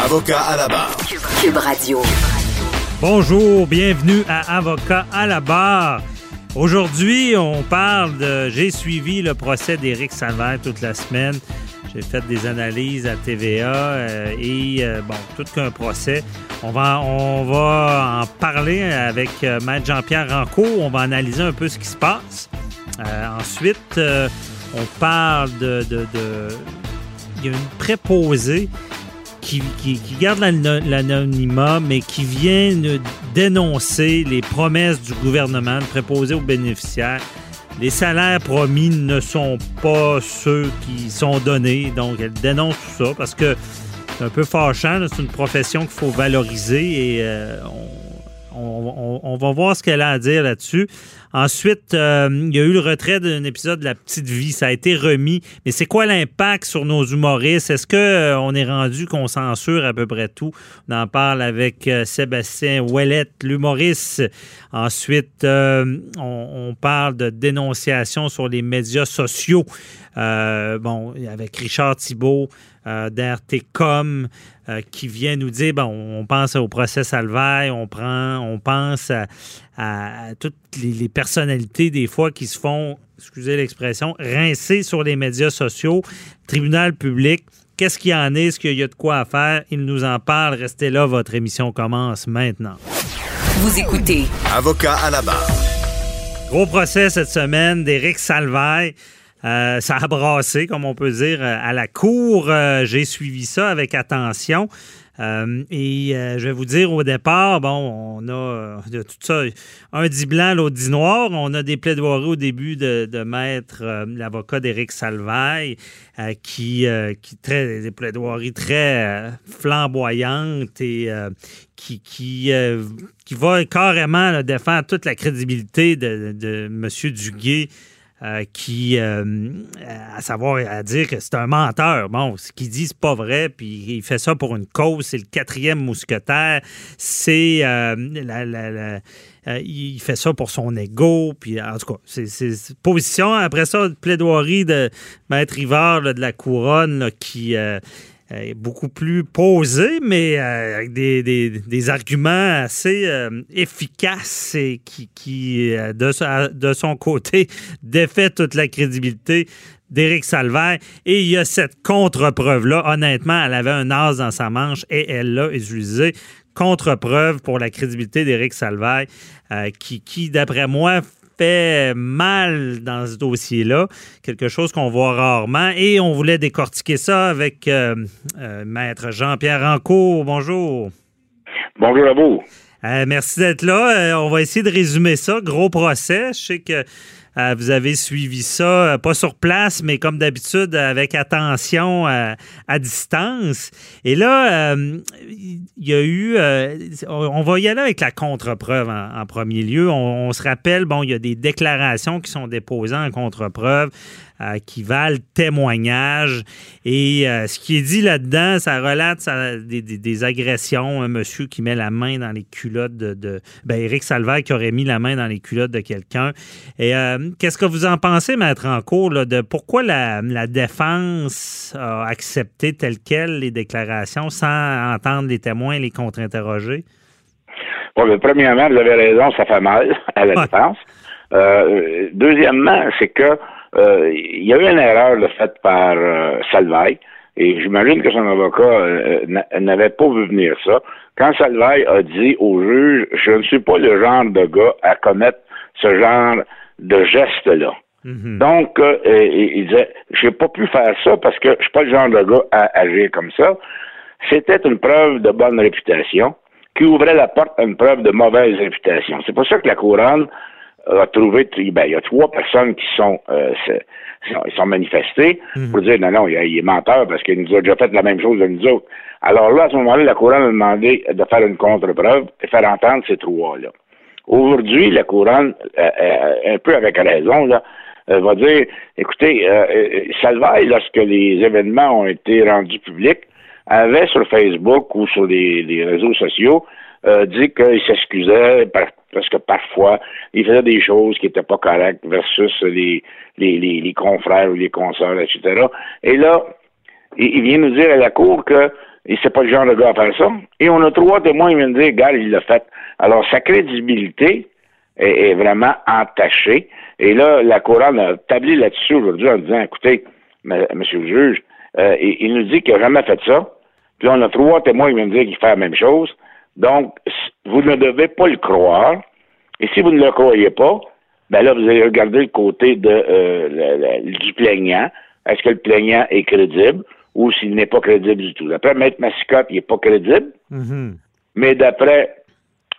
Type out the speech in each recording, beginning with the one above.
Avocat à la barre. Cube Radio. Bonjour, bienvenue à Avocat à la barre. Aujourd'hui, on parle de. J'ai suivi le procès d'Éric Salvaire toute la semaine. J'ai fait des analyses à TVA euh, et euh, bon, tout qu'un procès. On va, on va en parler avec euh, Maître Jean-Pierre Rancourt. On va analyser un peu ce qui se passe. ensuite, on parle de, de, de, Il y a une préposée qui, qui, garde l'anonymat, mais qui vient dénoncer les promesses du gouvernement de préposer aux bénéficiaires. Les salaires promis ne sont pas ceux qui sont donnés, donc elle dénonce tout ça parce que c'est un peu fâchant. C'est une profession qu'il faut valoriser et euh, on, va voir ce qu'elle a à dire là-dessus. Ensuite, euh, il y a eu le retrait d'un épisode de La Petite Vie. Ça a été remis. Mais c'est quoi l'impact sur nos humoristes? Est-ce qu'on euh, est rendu qu'on censure à peu près tout? On en parle avec euh, Sébastien Ouellette, l'humoriste. Ensuite, on, parle de dénonciation sur les médias sociaux. bon, avec Richard Thibault d'RTCOM. Euh, qui vient nous dire, bon, on pense au procès Salvaille, on prend, on pense à, toutes les, personnalités des fois qui se font, excusez l'expression, rincer sur les médias sociaux, tribunal public. Qu'est-ce qu'il y en est? Est-ce qu'il y a de quoi à faire? Il nous en parle. Restez là, votre émission commence maintenant. Vous écoutez. Avocat à la barre. Gros procès cette semaine d'Éric Salvaille. Euh, ça a brassé, comme on peut dire, euh, à la cour. Euh, j'ai suivi ça avec attention. et je vais vous dire au départ, bon, on a de tout ça, un dit blanc, l'autre dit noir. On a des plaidoiries au début de, maître l'avocat d'Éric Salvaille, qui, qui très, des plaidoiries très flamboyantes et qui, qui, qui va carrément défendre toute la crédibilité de, de M. Duguay euh, qui, euh, à savoir, à dire que c'est un menteur. Bon, ce qu'il dit, c'est pas vrai, puis il fait ça pour une cause. C'est le quatrième mousquetaire. C'est euh, il fait ça pour son ego. Puis, en tout cas, c'est position. Après ça, plaidoirie de Maître Rivard de la Couronne qui beaucoup plus posé, mais euh, avec des, arguments assez euh, efficaces et qui, de, son côté, défait toute la crédibilité d'Éric Salvaire. Et il y a cette contre-preuve-là. Honnêtement, elle avait un as dans sa manche et elle l'a utilisé. Contre-preuve pour la crédibilité d'Éric Salvaire, qui, qui d'après moi, fait mal dans ce dossier-là, quelque chose qu'on voit rarement. Et on voulait décortiquer ça avec euh, euh, Maître Jean-Pierre Rancourt. Bonjour. Bonjour à vous. Euh, merci d'être là. on va essayer de résumer ça. Gros procès. Je sais que euh, vous avez suivi ça, euh, pas sur place, mais comme d'habitude, avec attention euh, à distance. Et là, il y a eu, on va y aller avec la contre-preuve en, premier lieu. On, on, se rappelle, bon, il y a des déclarations qui sont déposées en contre-preuve. Euh, qui valent témoignage. Et euh, ce qui est dit là-dedans, ça relate des, agressions. Un monsieur qui met la main dans les culottes de. de ben, Éric Salvaire qui aurait mis la main dans les culottes de quelqu'un. Et euh, qu'est-ce que vous en pensez, Maître en cours, de pourquoi la, défense a accepté tel quel les déclarations sans entendre les témoins et les contre-interroger? Bon, mais premièrement, vous avez raison, ça fait mal à la défense. deuxièmement, c'est que il y a eu une erreur faite par euh, Salvaille, et j'imagine que son avocat euh, n'avait pas vu venir ça. Quand Salvaille a dit au juge, je ne suis pas le genre de gars à commettre ce genre de geste-là. Mhm. Donc, il disait, j'ai pas pu faire ça parce que je suis pas le genre de gars à agir comme ça. C'était une preuve de bonne réputation qui ouvrait la porte à une preuve de mauvaise réputation. C'est pour ça que la couronne a trouvé, ben, il y a trois personnes qui sont, euh, ils sont manifestés mhm. pour dire non, non, il, est menteur parce qu'il nous a déjà fait la même chose de nous autres. Alors là, à ce moment-là, la couronne a demandé de faire une contre-preuve et faire entendre ces trois-là. Aujourd'hui, la couronne, euh, euh, un peu avec raison, là, va dire, écoutez, euh, Salvaille, lorsque les événements ont été rendus publics, avait sur Facebook ou sur les, réseaux sociaux dit qu'il s'excusait parce que parfois, il faisait des choses qui n'étaient pas correctes versus les, les, confrères ou les consoeurs, etc. Et là, il, vient nous dire à la cour que c'est pas le genre de gars à faire ça. Et on a trois témoins qui viennent dire, gars, il l'a fait. Alors, sa crédibilité est, vraiment entachée. Et là, la couronne a tablé là-dessus aujourd'hui en disant, écoutez, monsieur le juge, euh, il, nous dit qu'il n'a jamais fait ça. Puis là, on a trois témoins qui viennent dire qu'il fait la même chose. Donc, vous ne devez pas le croire. Et si vous ne le croyez pas, ben là, vous allez regarder le côté de, euh, du plaignant. Est-ce que le plaignant est crédible ou s'il n'est pas crédible du tout? D'après Maître Massicotte, il n'est pas crédible. Mm-hmm. Mais d'après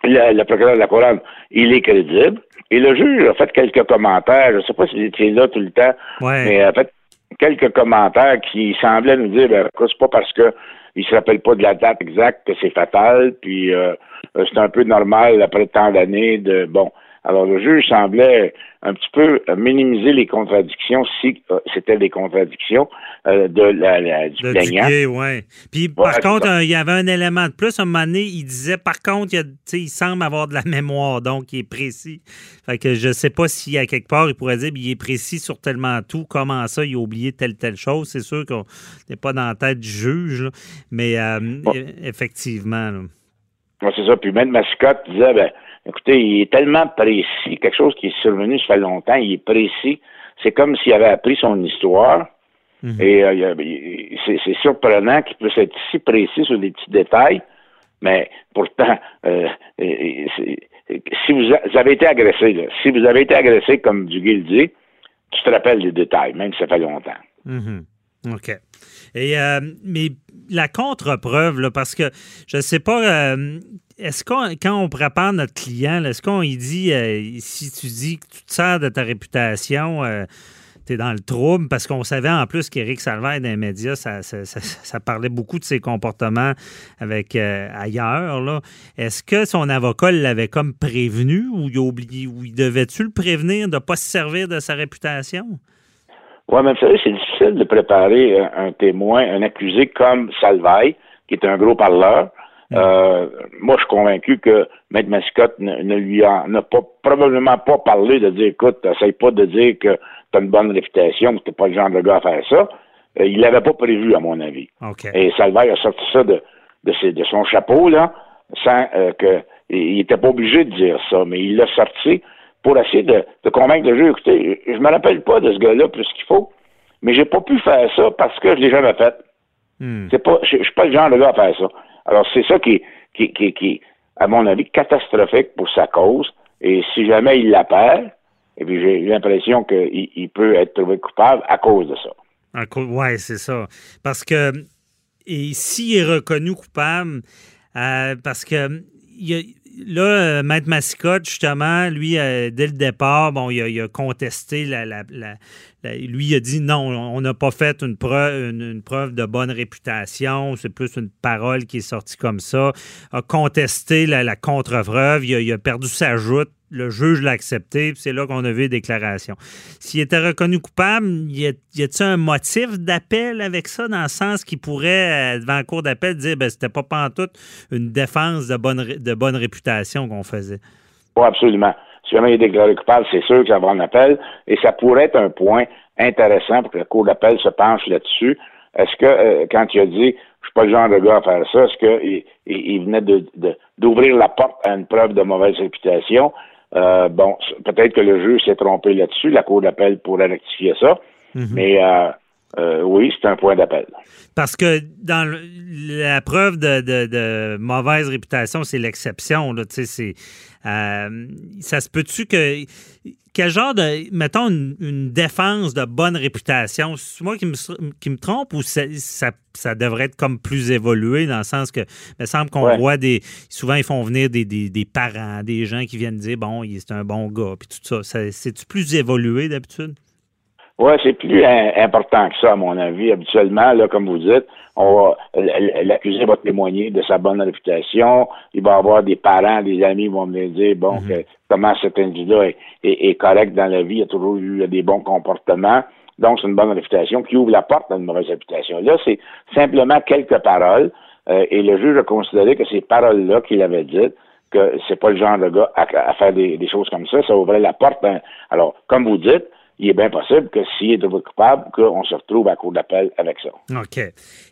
le, procureur de la Couronne, il est crédible. Et le juge a fait quelques commentaires. Je ne sais pas s'il était là tout le temps, mais a fait quelques commentaires qui semblaient nous dire ben, c'est pas parce que il se rappelle pas de la date exacte c'est fatal, puis euh, c'est un peu normal après tant d'années de bon. Alors le juge semblait un petit peu minimiser les contradictions si euh, c'était des contradictions de la, du plaignant. ouais. Puis par contre, il y avait un élément de plus. À un moment donné, il disait par contre, il, il semble avoir de la mémoire, donc il est précis. Fait que je sais pas si à quelque part il pourrait dire il est précis sur tellement tout, comment ça, il a oublié telle telle chose? C'est sûr qu'on n'est pas dans la tête du juge, mais euh, effectivement. c'est ça. Puis même Mascotte disait ben, écoutez, il est tellement précis, quelque chose qui est survenu ça fait longtemps, il est précis. C'est comme s'il avait appris son histoire. Mhm. Et euh, c'est surprenant qu'il puisse être si précis sur des petits détails, mais pourtant, euh, si vous, avez été agressé, si vous avez été agressé, comme Duguay le dit, tu te rappelles des détails, même si ça fait longtemps. Mhm. OK. Et, euh, mais la contre-preuve, parce que je ne sais pas, euh, est-ce qu'on, quand on prépare notre client, est-ce qu'on lui dit, euh, si tu dis que tu te sers de ta réputation, tu es dans le trouble, parce qu'on savait en plus qu'Éric Salvaire dans les médias, ça, ça, parlait beaucoup de ses comportements avec ailleurs. Est-ce que son avocat l'avait comme prévenu ou il, oublié, ou il devait-tu le prévenir de ne pas se servir de sa réputation? Oui, mais vous savez, c'est difficile de préparer un, témoin, un accusé comme Salvaille, qui est un gros parleur. Mm. Euh, moi, je suis convaincu que Maître Mascotte ne, lui a, n'a pas, probablement pas parlé de dire, écoute, essaye pas de dire que tu as une bonne réputation, que tu pas le genre de gars à faire ça. Euh, il l'avait pas prévu, à mon avis. Et Salvaille a sorti ça de, de, de son chapeau, là, sans euh, que, il était pas obligé de dire ça, mais il l'a sorti pour essayer de, convaincre le juge. Écoutez, je me rappelle pas de ce gars-là plus qu'il faut, mais j'ai pas pu faire ça parce que je l'ai jamais fait. Hmm. C'est pas, je, suis pas le genre de gars à faire ça. Alors c'est ça qui, qui, qui, qui, à mon avis, catastrophique pour sa cause. Et si jamais il la perd, et puis j'ai l'impression qu'il il peut être trouvé coupable à cause de ça. Oui, c'est ça. Parce que s'il est reconnu coupable, euh, parce que il a, là, euh, Maître Massicotte, justement, lui, euh, dès le départ, bon, il a, contesté la, Lui, il a dit non, on n'a pas fait une preuve, de bonne réputation, c'est plus une parole qui est sortie comme ça. A contesté la, contre-preuve, il, a perdu sa joute le juge l'a accepté, c'est là qu'on a vu les déclarations. S'il était reconnu coupable, y a-t-il un motif d'appel avec ça, dans le sens qu'il pourrait, euh, devant la cour d'appel, dire ben, c'était pas pantoute une défense de bonne, de bonne réputation qu'on faisait? Oui, absolument. Si jamais il est déclaré coupable, c'est sûr ça va en appel, et ça pourrait être un point intéressant pour que la cour d'appel se penche là-dessus. Est-ce que, euh, quand il a dit je suis pas le genre de gars à faire ça, est-ce qu'il il, venait d'ouvrir la porte à une preuve de mauvaise réputation? Euh, bon, peut-être que le juge s'est trompé là-dessus. La Cour d'appel pourrait rectifier ça. Mhm. Mais euh, oui, c'est un point d'appel. Parce que dans la preuve de, mauvaise réputation, c'est l'exception. Là, c'est, ça se peut-tu que quel genre de, mettons, une, défense de bonne réputation, c'est moi qui me, qui me trompe ou ça, ça, devrait être comme plus évolué dans le sens que, il me semble qu'on voit des, souvent ils font venir des, des, parents, des gens qui viennent dire, bon, c'est un bon gars, puis tout ça. ça C'est-tu plus évolué d'habitude? Oui, c'est plus important que ça, à mon avis. Habituellement, là, comme vous dites, on l'accusé va témoigner de sa bonne réputation. Il va avoir des parents, des amis qui vont venir dire, bon, mhm. comment cet individu-là est, correct dans la vie, il a toujours eu des bons comportements. Donc, c'est une bonne réputation qui ouvre la porte à une mauvaise réputation. Là, c'est simplement quelques paroles. Euh, et le juge a considéré que ces paroles-là qu'il avait dites, que c'est pas le genre de gars à, faire des, des, choses comme ça, ça ouvrait la porte. alors, comme vous dites, il est bien possible que s'il est coupable, qu'on se retrouve à court d'appel avec ça. OK.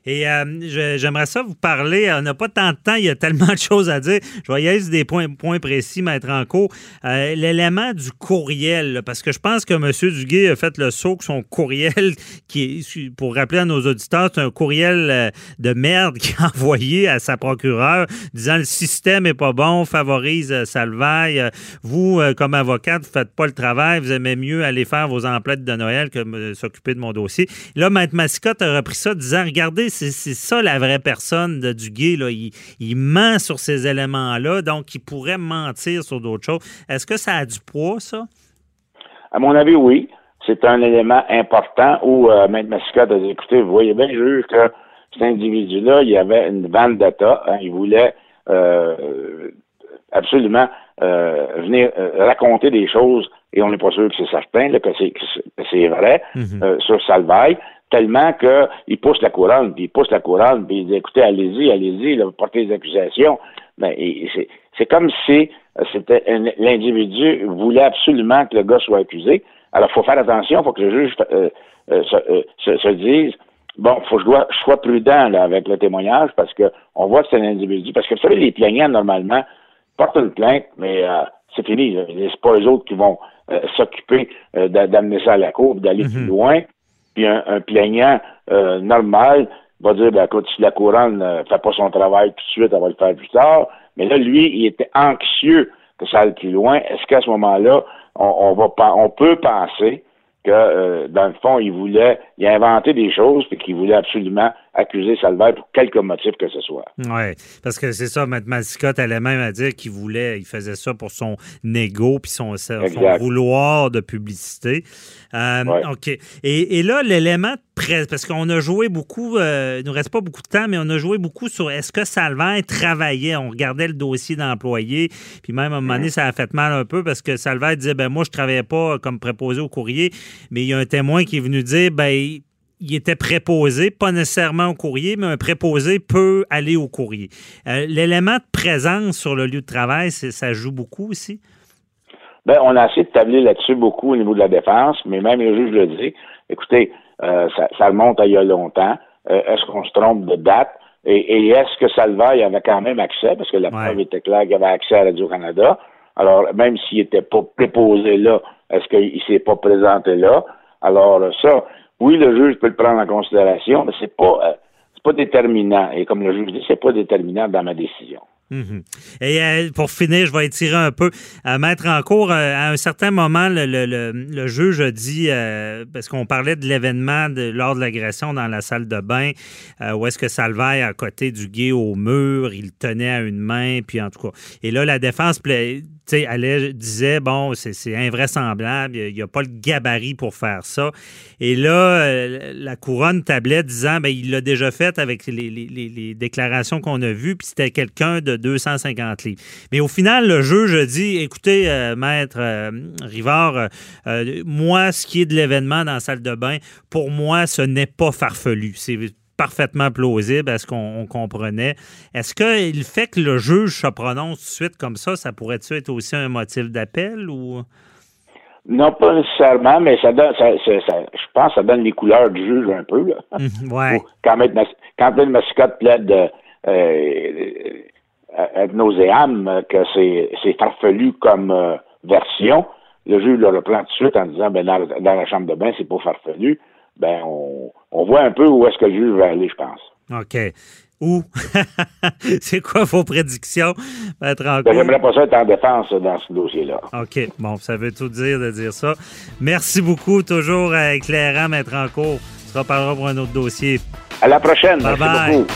Et euh, j'aimerais ça vous parler. On n'a pas tant de temps, il y a tellement de choses à dire. Je vais y aller des points, précis, Maître en Euh, L'élément du courriel, parce que je pense que M. Duguay a fait le saut que son courriel, qui pour rappeler à nos auditeurs, c'est un courriel euh, de merde qu'il a envoyé à sa procureure disant le système est pas bon, favorise euh, Salvaille. Vous, comme avocate, vous ne faites pas le travail, vous aimez mieux aller faire vos emplettes de Noël que s'occuper de mon dossier. Là, Maître Mascotte a repris ça disant Regardez, c'est ça la vraie personne de Duguay. Là. Il, ment sur ces éléments-là, donc il pourrait mentir sur d'autres choses. Est-ce que ça a du poids, ça? À mon avis, oui. C'est un élément important où euh, Maître Mascotte a dit Écoutez, vous voyez bien, juste que cet individu-là, il y avait une vente data. Hein, il voulait euh, absolument euh, venir raconter des choses et on n'est pas sûr que c'est certain que c'est vrai mhm. euh, sur Salvaille, tellement qu'il pousse la couronne, puis il pousse la couronne, puis il dit écoutez, allez-y, allez-y, portez des accusations. Ben, c'est comme si euh, c'était l'individu voulait absolument que le gars soit accusé. Alors, il faut faire attention, il faut que le juge euh, se, dise bon, faut que je, dois, je sois prudent là, avec le témoignage parce que on voit que c'est un individu. Parce que vous savez, les plaignants, normalement, portent une plainte, mais c'est fini. C'est pas eux autres qui vont euh, s'occuper euh, d'amener ça à la cour, d'aller plus mhm. loin. Puis un, plaignant euh, normal va dire, ben, écoute, si la couronne ne fait pas son travail tout de suite, elle va le faire plus tard. Mais là, lui, il était anxieux que ça aille plus loin. Est-ce qu'à ce, moment-là, on, va on peut penser que, dans le fond, il voulait, il a inventé des choses, et qu'il voulait absolument accuser Salvaire pour quelque motif que ce soit. Oui, parce que c'est ça, Mme Mascotte allait même à dire qu'il voulait, il faisait ça pour son ego puis son, vouloir de publicité. Euh, OK. Et, là, l'élément de parce qu'on a joué beaucoup, euh, il ne nous reste pas beaucoup de temps, mais on a joué beaucoup sur est-ce que Salvaire travaillait? On regardait le dossier d'employé, puis même à un moment donné, ça a fait mal un peu parce que Salvaire disait ben moi, je ne travaillais pas comme préposé au courrier, mais il y a un témoin qui est venu dire ben il était préposé, pas nécessairement au courrier, mais un préposé peut aller au courrier. Euh, l'élément de présence sur le lieu de travail, ça joue beaucoup aussi? Bien, on a essayé de tabler là-dessus beaucoup au niveau de la défense, mais même le juge le dit. Écoutez, euh, ça, remonte à il y a longtemps. Euh, est-ce qu'on se trompe de date? Et, est-ce que Salvaille avait quand même accès, parce que la preuve était claire qu'il avait accès à Radio-Canada. Alors, même s'il n'était pas préposé là, est-ce qu'il ne s'est pas présenté là? Alors, ça, oui, le juge peut le prendre en considération, mais c'est pas, euh, pas déterminant. Et comme le juge dit, c'est pas déterminant dans ma décision. Mhm. Et euh, pour finir, je vais étirer un peu. À mettre en cours, euh, à un certain moment, le, juge a dit, parce qu'on parlait de l'événement lors de l'agression dans la salle de bain, où est-ce que Salvaire, à côté du gay au mur, il tenait à une main, puis en tout cas. Et là, la défense elle disait, bon, c'est invraisemblable, il n'y a, pas le gabarit pour faire ça. Et là, euh, la couronne tablait disant, ben, il l'a déjà fait avec les, déclarations qu'on a vues, puis c'était quelqu'un de 250 livres. Mais au final, le juge a dit, écoutez, euh, maître euh, Rivard, moi, ce qui est de l'événement dans la salle de bain, pour moi, ce n'est pas farfelu. C'est parfaitement plausible à ce qu'on comprenait. Est-ce que le fait que le juge se prononce tout de suite comme ça, ça pourrait-tu être aussi un motif d'appel ou? Non, pas nécessairement, mais ça donne, je pense que ça donne les couleurs du juge un peu. Là. Mmh, ouais. Quand, quand mascotte plaide de, euh, ad nauseam que c'est farfelu comme euh, version, le juge le reprend tout de suite en disant ben dans, dans la chambre de bain, c'est pas farfelu. ben on, on voit un peu où est-ce que le juge va aller, je pense. OK. Où? c'est quoi vos prédictions, Maître Ben, Rancourt? J'aimerais pas ça être en défense dans ce dossier-là. OK. Bon, ça veut tout dire de dire ça. Merci beaucoup. Toujours euh, éclairant, Maître Rancourt. On se reparlera pour un autre dossier. À la prochaine. Merci Bye-bye. beaucoup.